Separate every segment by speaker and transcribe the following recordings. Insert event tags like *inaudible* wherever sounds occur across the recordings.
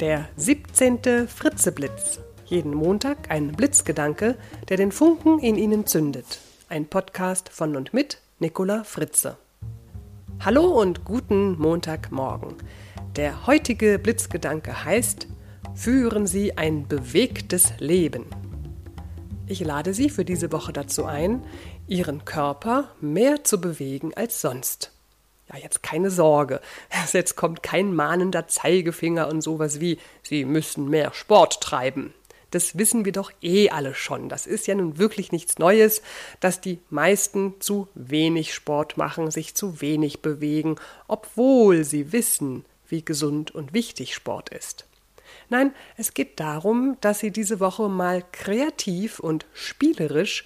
Speaker 1: Der 17. Fritzeblitz. Jeden Montag ein Blitzgedanke, der den Funken in Ihnen zündet. Ein Podcast von und mit Nicola Fritze. Hallo und guten Montagmorgen. Der heutige Blitzgedanke heißt, führen Sie ein bewegtes Leben. Ich lade Sie für diese Woche dazu ein, Ihren Körper mehr zu bewegen als sonst. Ja, jetzt keine Sorge. *laughs* Jetzt kommt kein mahnender Zeigefinger und sowas wie, Sie müssen mehr Sport treiben. Das wissen wir doch eh alle schon. Das ist ja nun wirklich nichts Neues, dass die meisten zu wenig Sport machen, sich zu wenig bewegen, obwohl sie wissen, wie gesund und wichtig Sport ist. Nein, es geht darum, dass Sie diese Woche mal kreativ und spielerisch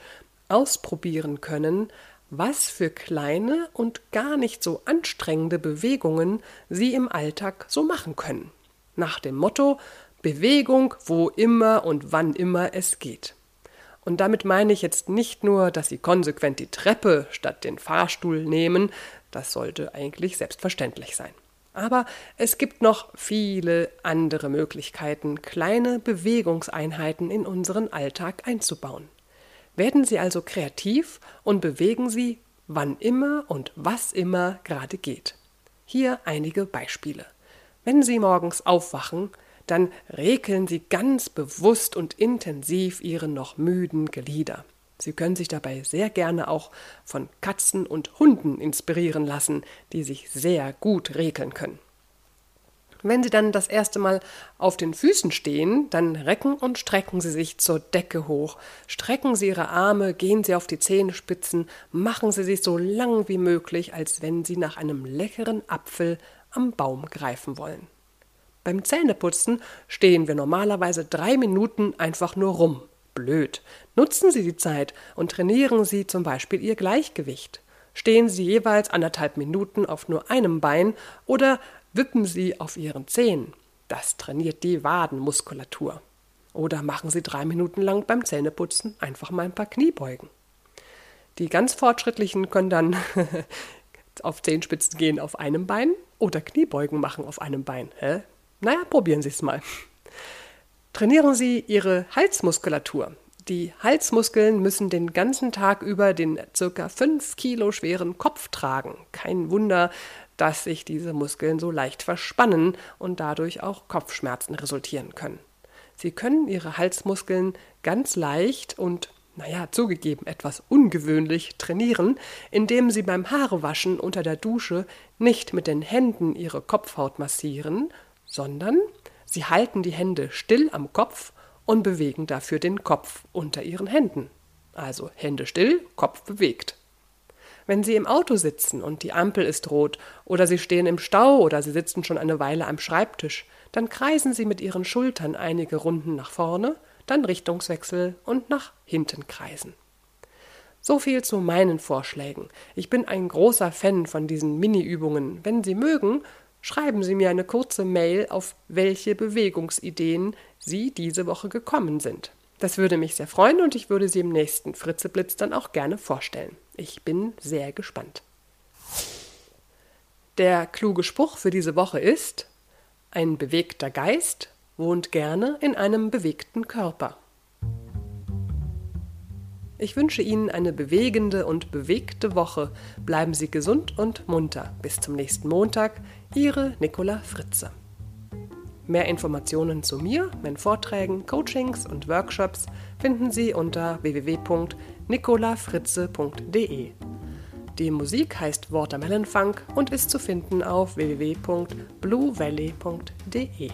Speaker 1: ausprobieren können, was für kleine und gar nicht so anstrengende Bewegungen Sie im Alltag so machen können. Nach dem Motto Bewegung, wo immer und wann immer es geht. Und damit meine ich jetzt nicht nur, dass Sie konsequent die Treppe statt den Fahrstuhl nehmen, das sollte eigentlich selbstverständlich sein. Aber es gibt noch viele andere Möglichkeiten, kleine Bewegungseinheiten in unseren Alltag einzubauen. Werden Sie also kreativ und bewegen Sie, wann immer und was immer gerade geht. Hier einige Beispiele. Wenn Sie morgens aufwachen, dann rekeln Sie ganz bewusst und intensiv Ihre noch müden Glieder. Sie können sich dabei sehr gerne auch von Katzen und Hunden inspirieren lassen, die sich sehr gut rekeln können. Wenn Sie dann das erste Mal auf den Füßen stehen, dann recken und strecken Sie sich zur Decke hoch. Strecken Sie Ihre Arme, gehen Sie auf die Zehenspitzen, machen Sie sich so lang wie möglich, als wenn Sie nach einem leckeren Apfel am Baum greifen wollen. Beim Zähneputzen stehen wir normalerweise drei Minuten einfach nur rum. Blöd. Nutzen Sie die Zeit und trainieren Sie zum Beispiel Ihr Gleichgewicht. Stehen Sie jeweils anderthalb Minuten auf nur einem Bein oder Wippen Sie auf Ihren Zehen. Das trainiert die Wadenmuskulatur. Oder machen Sie drei Minuten lang beim Zähneputzen einfach mal ein paar Kniebeugen. Die ganz Fortschrittlichen können dann *laughs* auf Zehenspitzen gehen auf einem Bein oder Kniebeugen machen auf einem Bein. Hä? Naja, probieren Sie es mal. Trainieren Sie Ihre Halsmuskulatur. Die Halsmuskeln müssen den ganzen Tag über den circa 5 Kilo schweren Kopf tragen. Kein Wunder, dass sich diese Muskeln so leicht verspannen und dadurch auch Kopfschmerzen resultieren können. Sie können ihre Halsmuskeln ganz leicht und naja, zugegeben etwas ungewöhnlich trainieren, indem sie beim Haarewaschen unter der Dusche nicht mit den Händen ihre Kopfhaut massieren, sondern sie halten die Hände still am Kopf und bewegen dafür den Kopf unter ihren Händen. Also Hände still, Kopf bewegt. Wenn Sie im Auto sitzen und die Ampel ist rot, oder Sie stehen im Stau oder Sie sitzen schon eine Weile am Schreibtisch, dann kreisen Sie mit Ihren Schultern einige Runden nach vorne, dann Richtungswechsel und nach hinten kreisen. So viel zu meinen Vorschlägen. Ich bin ein großer Fan von diesen Mini-Übungen. Wenn Sie mögen, schreiben Sie mir eine kurze Mail, auf welche Bewegungsideen Sie diese Woche gekommen sind. Das würde mich sehr freuen und ich würde sie im nächsten Fritzeblitz dann auch gerne vorstellen. Ich bin sehr gespannt. Der kluge Spruch für diese Woche ist Ein bewegter Geist wohnt gerne in einem bewegten Körper. Ich wünsche Ihnen eine bewegende und bewegte Woche. Bleiben Sie gesund und munter. Bis zum nächsten Montag. Ihre Nicola Fritze. Mehr Informationen zu mir, meinen Vorträgen, Coachings und Workshops finden Sie unter www.nicolafritze.de. Die Musik heißt Watermelon Funk und ist zu finden auf www.bluevalley.de.